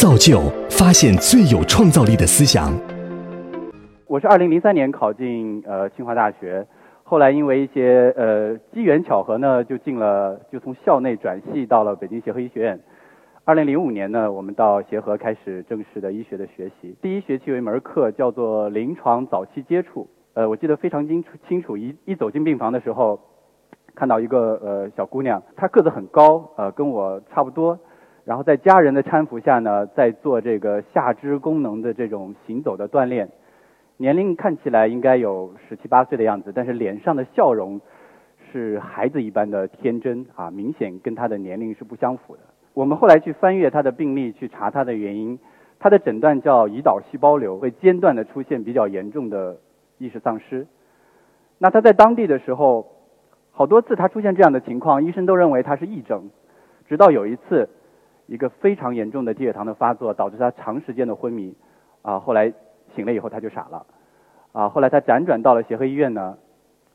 造就发现最有创造力的思想。我是二零零三年考进呃清华大学，后来因为一些呃机缘巧合呢，就进了就从校内转系到了北京协和医学院。二零零五年呢，我们到协和开始正式的医学的学习。第一学期有一门课叫做临床早期接触，呃，我记得非常清楚清楚，一一走进病房的时候，看到一个呃小姑娘，她个子很高，呃，跟我差不多。然后在家人的搀扶下呢，在做这个下肢功能的这种行走的锻炼，年龄看起来应该有十七八岁的样子，但是脸上的笑容是孩子一般的天真啊，明显跟他的年龄是不相符的。我们后来去翻阅他的病历，去查他的原因，他的诊断叫胰岛细胞瘤，会间断的出现比较严重的意识丧失。那他在当地的时候，好多次他出现这样的情况，医生都认为他是癔症，直到有一次。一个非常严重的低血糖的发作，导致他长时间的昏迷，啊，后来醒了以后他就傻了，啊，后来他辗转到了协和医院呢，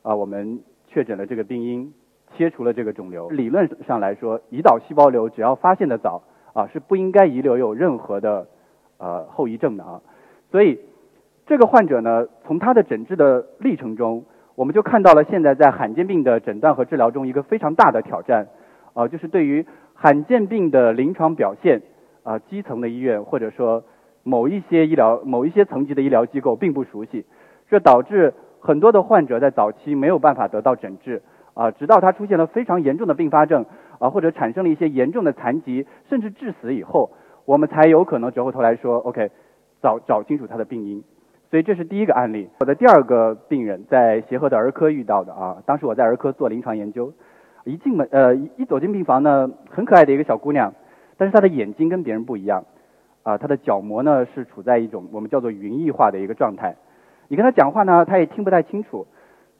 啊，我们确诊了这个病因，切除了这个肿瘤。理论上来说，胰岛细胞瘤只要发现的早，啊，是不应该遗留有任何的呃后遗症的啊。所以这个患者呢，从他的诊治的历程中，我们就看到了现在在罕见病的诊断和治疗中一个非常大的挑战，啊，就是对于。罕见病的临床表现，啊，基层的医院或者说某一些医疗、某一些层级的医疗机构并不熟悉，这导致很多的患者在早期没有办法得到诊治，啊，直到他出现了非常严重的并发症，啊，或者产生了一些严重的残疾，甚至致死以后，我们才有可能折回头来说，OK，找找清楚他的病因。所以这是第一个案例。我的第二个病人在协和的儿科遇到的啊，当时我在儿科做临床研究。一进门，呃，一走进病房呢，很可爱的一个小姑娘，但是她的眼睛跟别人不一样，啊，她的角膜呢是处在一种我们叫做云翳化的一个状态，你跟她讲话呢，她也听不太清楚，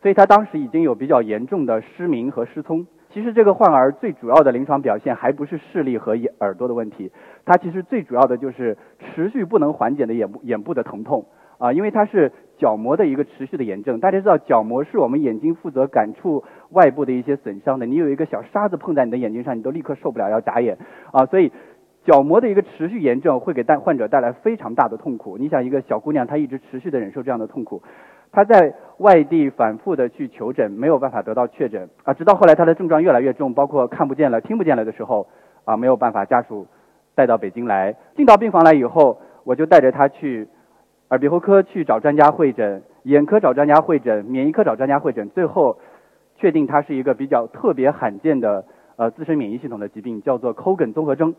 所以她当时已经有比较严重的失明和失聪。其实这个患儿最主要的临床表现还不是视力和眼耳朵的问题，他其实最主要的就是持续不能缓解的眼部眼部的疼痛。啊，因为它是角膜的一个持续的炎症。大家知道，角膜是我们眼睛负责感触外部的一些损伤的。你有一个小沙子碰在你的眼睛上，你都立刻受不了，要眨眼。啊，所以角膜的一个持续炎症会给带患者带来非常大的痛苦。你想，一个小姑娘她一直持续的忍受这样的痛苦，她在外地反复的去求诊，没有办法得到确诊。啊，直到后来她的症状越来越重，包括看不见了、听不见了的时候，啊，没有办法家属带到北京来，进到病房来以后，我就带着她去。耳鼻喉科去找专家会诊，眼科找专家会诊，免疫科找专家会诊，最后确定它是一个比较特别罕见的呃自身免疫系统的疾病，叫做 Cogan 综合征。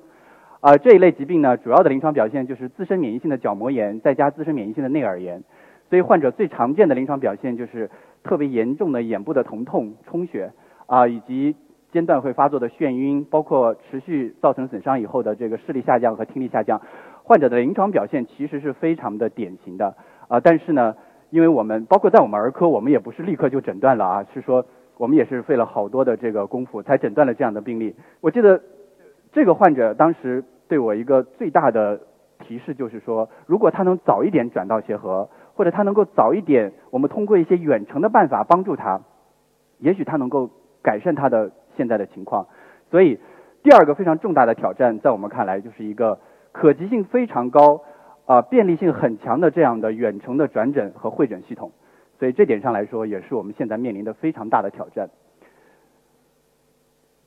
啊，这一类疾病呢，主要的临床表现就是自身免疫性的角膜炎，再加自身免疫性的内耳炎。所以患者最常见的临床表现就是特别严重的眼部的疼痛、充血啊，以及间断会发作的眩晕，包括持续造成损伤以后的这个视力下降和听力下降。患者的临床表现其实是非常的典型的啊，但是呢，因为我们包括在我们儿科，我们也不是立刻就诊断了啊，是说我们也是费了好多的这个功夫才诊断了这样的病例。我记得这个患者当时对我一个最大的提示就是说，如果他能早一点转到协和，或者他能够早一点，我们通过一些远程的办法帮助他，也许他能够改善他的现在的情况。所以第二个非常重大的挑战，在我们看来就是一个。可及性非常高，啊，便利性很强的这样的远程的转诊和会诊系统，所以这点上来说，也是我们现在面临的非常大的挑战。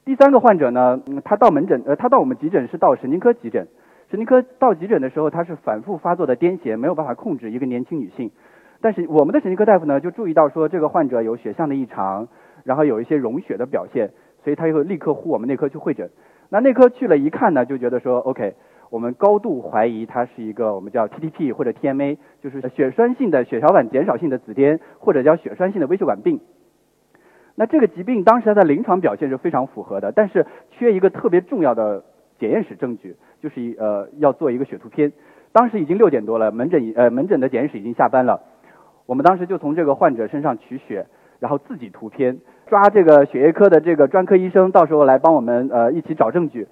第三个患者呢，他到门诊，呃，他到我们急诊是到神经科急诊，神经科到急诊的时候，他是反复发作的癫痫，没有办法控制，一个年轻女性。但是我们的神经科大夫呢，就注意到说这个患者有血象的异常，然后有一些溶血的表现，所以他又立刻呼我们内科去会诊。那内科去了一看呢，就觉得说，OK。我们高度怀疑它是一个我们叫 TTP 或者 TMA，就是血栓性的血小板减少性的紫癜，或者叫血栓性的微血管病。那这个疾病当时它的临床表现是非常符合的，但是缺一个特别重要的检验室证据，就是呃要做一个血图片。当时已经六点多了，门诊呃门诊的检验室已经下班了。我们当时就从这个患者身上取血，然后自己图片，抓这个血液科的这个专科医生，到时候来帮我们呃一起找证据。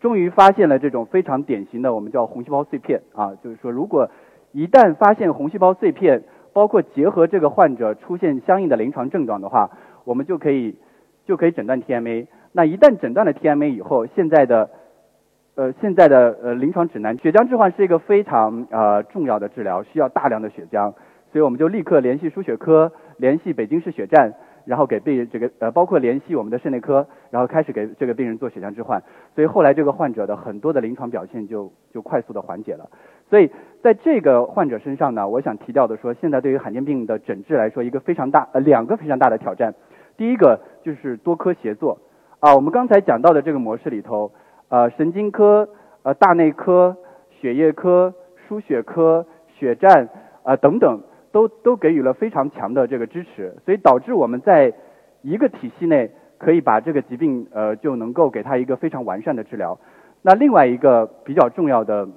终于发现了这种非常典型的我们叫红细胞碎片啊，就是说如果一旦发现红细胞碎片，包括结合这个患者出现相应的临床症状的话，我们就可以就可以诊断 TMA。那一旦诊断了 TMA 以后，现在的呃现在的呃临床指南，血浆置换是一个非常呃重要的治疗，需要大量的血浆，所以我们就立刻联系输血科，联系北京市血站。然后给病人这个呃，包括联系我们的肾内科，然后开始给这个病人做血浆置换，所以后来这个患者的很多的临床表现就就快速的缓解了。所以在这个患者身上呢，我想提到的说，现在对于罕见病的诊治来说，一个非常大呃两个非常大的挑战。第一个就是多科协作啊，我们刚才讲到的这个模式里头，呃，神经科、呃大内科、血液科、输血科、血站啊等等。都都给予了非常强的这个支持，所以导致我们在一个体系内可以把这个疾病呃就能够给他一个非常完善的治疗。那另外一个比较重要的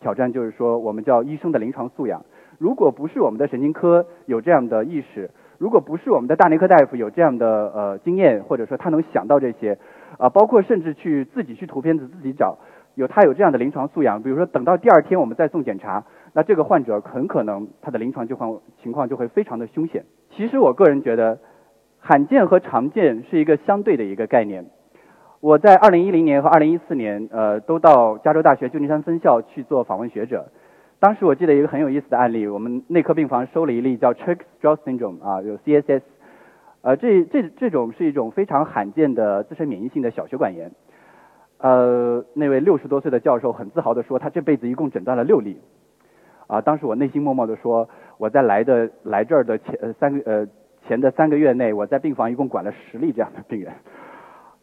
挑战就是说，我们叫医生的临床素养。如果不是我们的神经科有这样的意识，如果不是我们的大内科大夫有这样的呃经验，或者说他能想到这些啊，包括甚至去自己去图片子自己找，有他有这样的临床素养，比如说等到第二天我们再送检查。那这个患者很可能他的临床就况情况就会非常的凶险。其实我个人觉得，罕见和常见是一个相对的一个概念。我在2010年和2014年，呃，都到加州大学旧金山分校去做访问学者。当时我记得一个很有意思的案例，我们内科病房收了一例叫 Church-Strauss syndrome 啊，有 CSS，呃，这这这种是一种非常罕见的自身免疫性的小血管炎。呃，那位六十多岁的教授很自豪地说，他这辈子一共诊断了六例。啊，当时我内心默默地说，我在来的来这儿的前呃三个呃前的三个月内，我在病房一共管了十例这样的病人。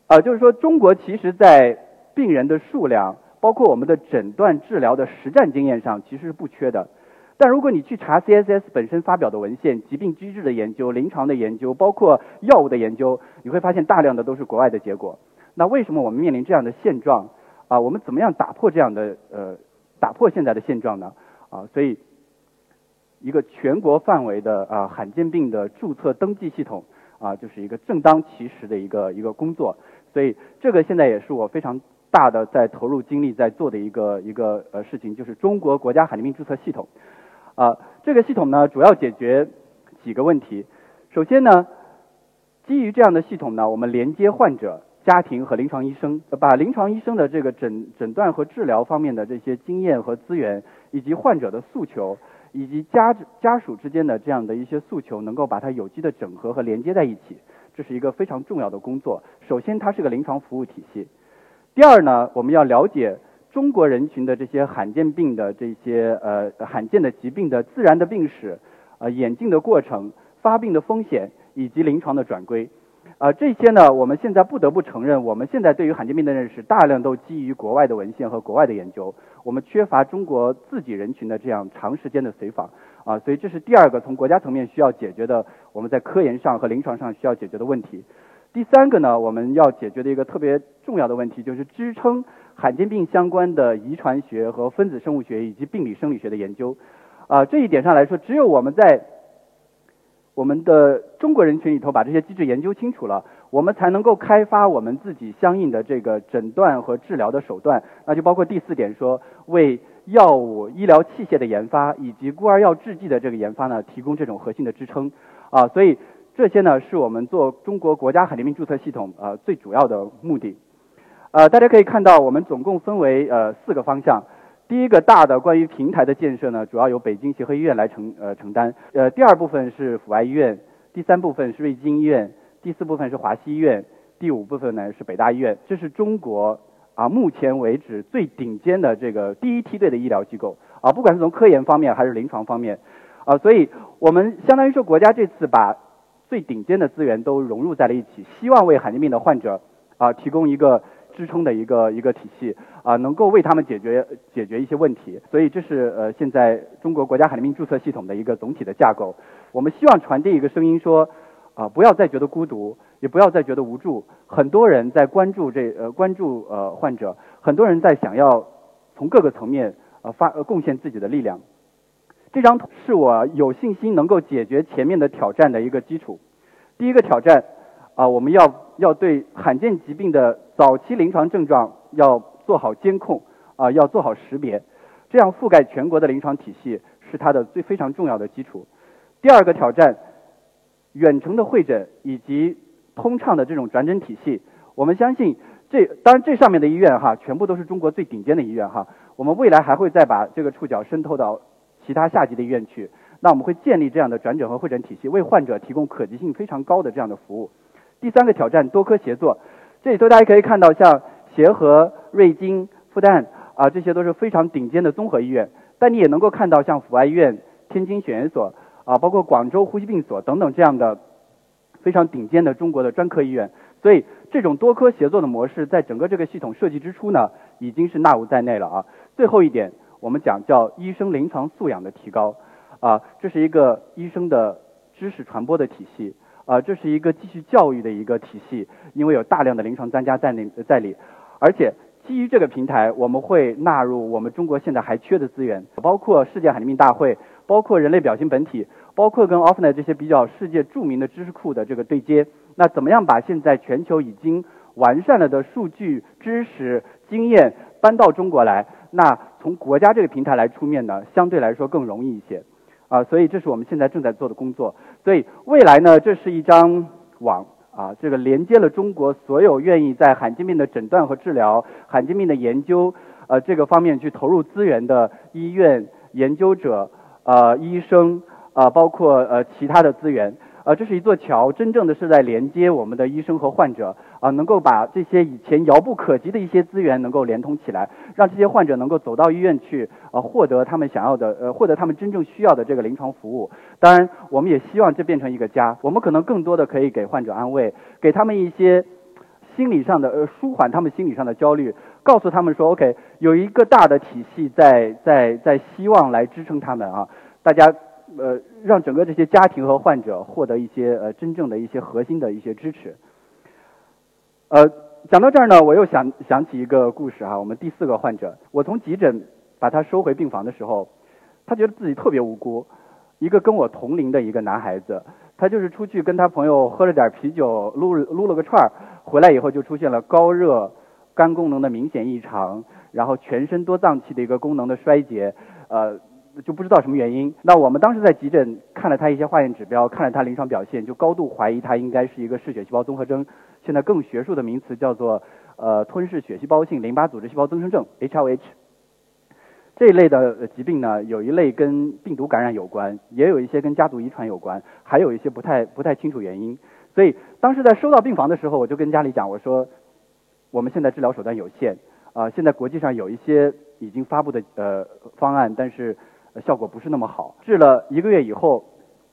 啊，就是说中国其实在病人的数量，包括我们的诊断治疗的实战经验上，其实是不缺的。但如果你去查 CSS 本身发表的文献、疾病机制的研究、临床的研究，包括药物的研究，你会发现大量的都是国外的结果。那为什么我们面临这样的现状？啊，我们怎么样打破这样的呃打破现在的现状呢？啊，所以一个全国范围的啊罕见病的注册登记系统啊，就是一个正当其时的一个一个工作。所以这个现在也是我非常大的在投入精力在做的一个一个呃事情，就是中国国家罕见病注册系统。啊，这个系统呢，主要解决几个问题。首先呢，基于这样的系统呢，我们连接患者。家庭和临床医生把临床医生的这个诊诊断和治疗方面的这些经验和资源，以及患者的诉求，以及家家属之间的这样的一些诉求，能够把它有机的整合和连接在一起，这是一个非常重要的工作。首先，它是个临床服务体系。第二呢，我们要了解中国人群的这些罕见病的这些呃罕见的疾病的自然的病史，呃演进的过程、发病的风险以及临床的转归。啊，这些呢，我们现在不得不承认，我们现在对于罕见病的认识大量都基于国外的文献和国外的研究，我们缺乏中国自己人群的这样长时间的随访啊，所以这是第二个从国家层面需要解决的，我们在科研上和临床上需要解决的问题。第三个呢，我们要解决的一个特别重要的问题，就是支撑罕见病相关的遗传学和分子生物学以及病理生理学的研究。啊，这一点上来说，只有我们在我们的中国人群里头把这些机制研究清楚了，我们才能够开发我们自己相应的这个诊断和治疗的手段。那就包括第四点说，为药物、医疗器械的研发以及孤儿药制剂的这个研发呢，提供这种核心的支撑。啊，所以这些呢是我们做中国国家罕见病注册系统呃最主要的目的。呃，大家可以看到，我们总共分为呃四个方向。第一个大的关于平台的建设呢，主要由北京协和医院来承呃承担。呃，第二部分是阜外医院，第三部分是瑞金医院，第四部分是华西医院，第五部分呢是北大医院。这是中国啊目前为止最顶尖的这个第一梯队的医疗机构啊，不管是从科研方面还是临床方面啊，所以我们相当于说国家这次把最顶尖的资源都融入在了一起，希望为罕见病的患者啊提供一个。支撑的一个一个体系啊，能够为他们解决解决一些问题，所以这是呃现在中国国家罕见病注册系统的一个总体的架构。我们希望传递一个声音，说啊不要再觉得孤独，也不要再觉得无助。很多人在关注这呃关注呃患者，很多人在想要从各个层面呃发贡献自己的力量。这张图是我有信心能够解决前面的挑战的一个基础。第一个挑战啊，我们要。要对罕见疾病的早期临床症状要做好监控啊，要做好识别，这样覆盖全国的临床体系是它的最非常重要的基础。第二个挑战，远程的会诊以及通畅的这种转诊体系，我们相信这当然这上面的医院哈，全部都是中国最顶尖的医院哈。我们未来还会再把这个触角渗透到其他下级的医院去。那我们会建立这样的转诊和会诊体系，为患者提供可及性非常高的这样的服务。第三个挑战，多科协作。这里头大家可以看到，像协和、瑞金、复旦啊，这些都是非常顶尖的综合医院。但你也能够看到，像阜外医院、天津血研所啊，包括广州呼吸病所等等这样的非常顶尖的中国的专科医院。所以，这种多科协作的模式，在整个这个系统设计之初呢，已经是纳入在内了啊。最后一点，我们讲叫医生临床素养的提高啊，这是一个医生的知识传播的体系啊，这是一个继续教育的一个体系，因为有大量的临床专家在那在里，而且基于这个平台，我们会纳入我们中国现在还缺的资源，包括世界罕见病大会，包括人类表情本体，包括跟 Offnet 这些比较世界著名的知识库的这个对接。那怎么样把现在全球已经完善了的数据、知识、经验搬到中国来？那从国家这个平台来出面呢，相对来说更容易一些，啊，所以这是我们现在正在做的工作。所以未来呢，这是一张网啊，这个连接了中国所有愿意在罕见病的诊断和治疗、罕见病的研究呃这个方面去投入资源的医院、研究者、呃医生啊，包括呃其他的资源。呃，这是一座桥，真正的是在连接我们的医生和患者啊，能够把这些以前遥不可及的一些资源能够连通起来，让这些患者能够走到医院去，呃，获得他们想要的，呃，获得他们真正需要的这个临床服务。当然，我们也希望这变成一个家，我们可能更多的可以给患者安慰，给他们一些心理上的，呃，舒缓他们心理上的焦虑，告诉他们说，OK，有一个大的体系在在在希望来支撑他们啊，大家。呃，让整个这些家庭和患者获得一些呃真正的一些核心的一些支持。呃，讲到这儿呢，我又想想起一个故事哈。我们第四个患者，我从急诊把他收回病房的时候，他觉得自己特别无辜。一个跟我同龄的一个男孩子，他就是出去跟他朋友喝了点啤酒，撸撸了个串儿，回来以后就出现了高热、肝功能的明显异常，然后全身多脏器的一个功能的衰竭，呃。就不知道什么原因。那我们当时在急诊看了他一些化验指标，看了他临床表现，就高度怀疑他应该是一个嗜血细胞综合征。现在更学术的名词叫做呃吞噬血细胞性淋巴组织细胞增生症 （HLH）。这一类的疾病呢，有一类跟病毒感染有关，也有一些跟家族遗传有关，还有一些不太不太清楚原因。所以当时在收到病房的时候，我就跟家里讲，我说我们现在治疗手段有限啊，现在国际上有一些已经发布的呃方案，但是效果不是那么好，治了一个月以后，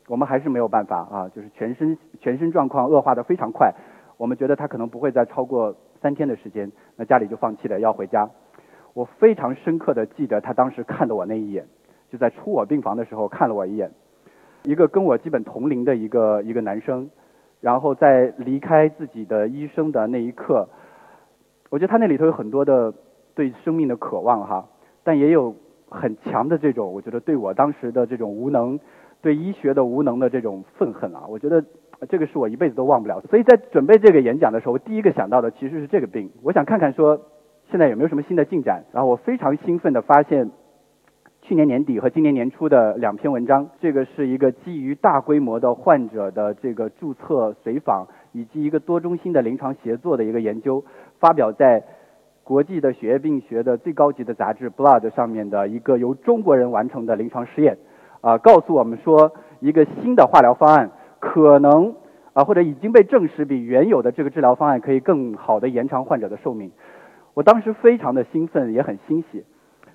我们还是没有办法啊，就是全身全身状况恶化的非常快，我们觉得他可能不会再超过三天的时间，那家里就放弃了要回家。我非常深刻的记得他当时看的我那一眼，就在出我病房的时候看了我一眼，一个跟我基本同龄的一个一个男生，然后在离开自己的医生的那一刻，我觉得他那里头有很多的对生命的渴望哈，但也有。很强的这种，我觉得对我当时的这种无能，对医学的无能的这种愤恨啊，我觉得这个是我一辈子都忘不了。所以在准备这个演讲的时候，我第一个想到的其实是这个病。我想看看说现在有没有什么新的进展。然后我非常兴奋的发现，去年年底和今年年初的两篇文章，这个是一个基于大规模的患者的这个注册随访以及一个多中心的临床协作的一个研究，发表在。国际的血液病学的最高级的杂志《Blood》上面的一个由中国人完成的临床试验，啊，告诉我们说，一个新的化疗方案可能啊，或者已经被证实比原有的这个治疗方案可以更好的延长患者的寿命。我当时非常的兴奋，也很欣喜。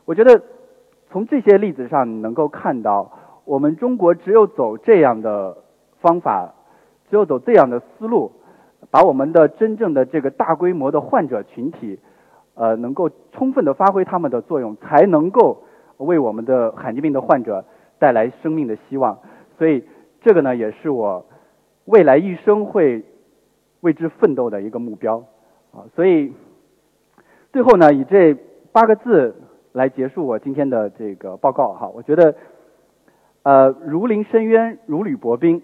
我觉得从这些例子上能够看到，我们中国只有走这样的方法，只有走这样的思路，把我们的真正的这个大规模的患者群体。呃，能够充分的发挥他们的作用，才能够为我们的罕见病的患者带来生命的希望。所以，这个呢，也是我未来一生会为之奋斗的一个目标。啊，所以最后呢，以这八个字来结束我今天的这个报告。哈，我觉得，呃，如临深渊，如履薄冰。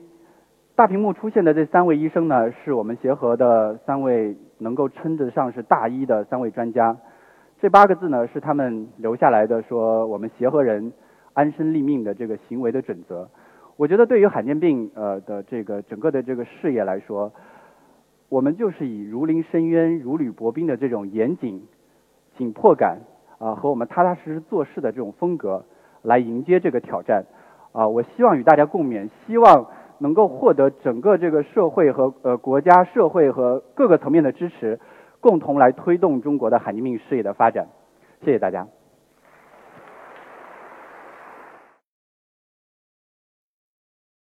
大屏幕出现的这三位医生呢，是我们协和的三位能够称得上是大医的三位专家。这八个字呢，是他们留下来的，说我们协和人安身立命的这个行为的准则。我觉得对于罕见病呃的这个整个的这个事业来说，我们就是以如临深渊、如履薄冰的这种严谨、紧迫感啊，和我们踏踏实实做事的这种风格来迎接这个挑战啊。我希望与大家共勉，希望能够获得整个这个社会和呃国家、社会和各个层面的支持，共同来推动中国的罕见病事业的发展。谢谢大家。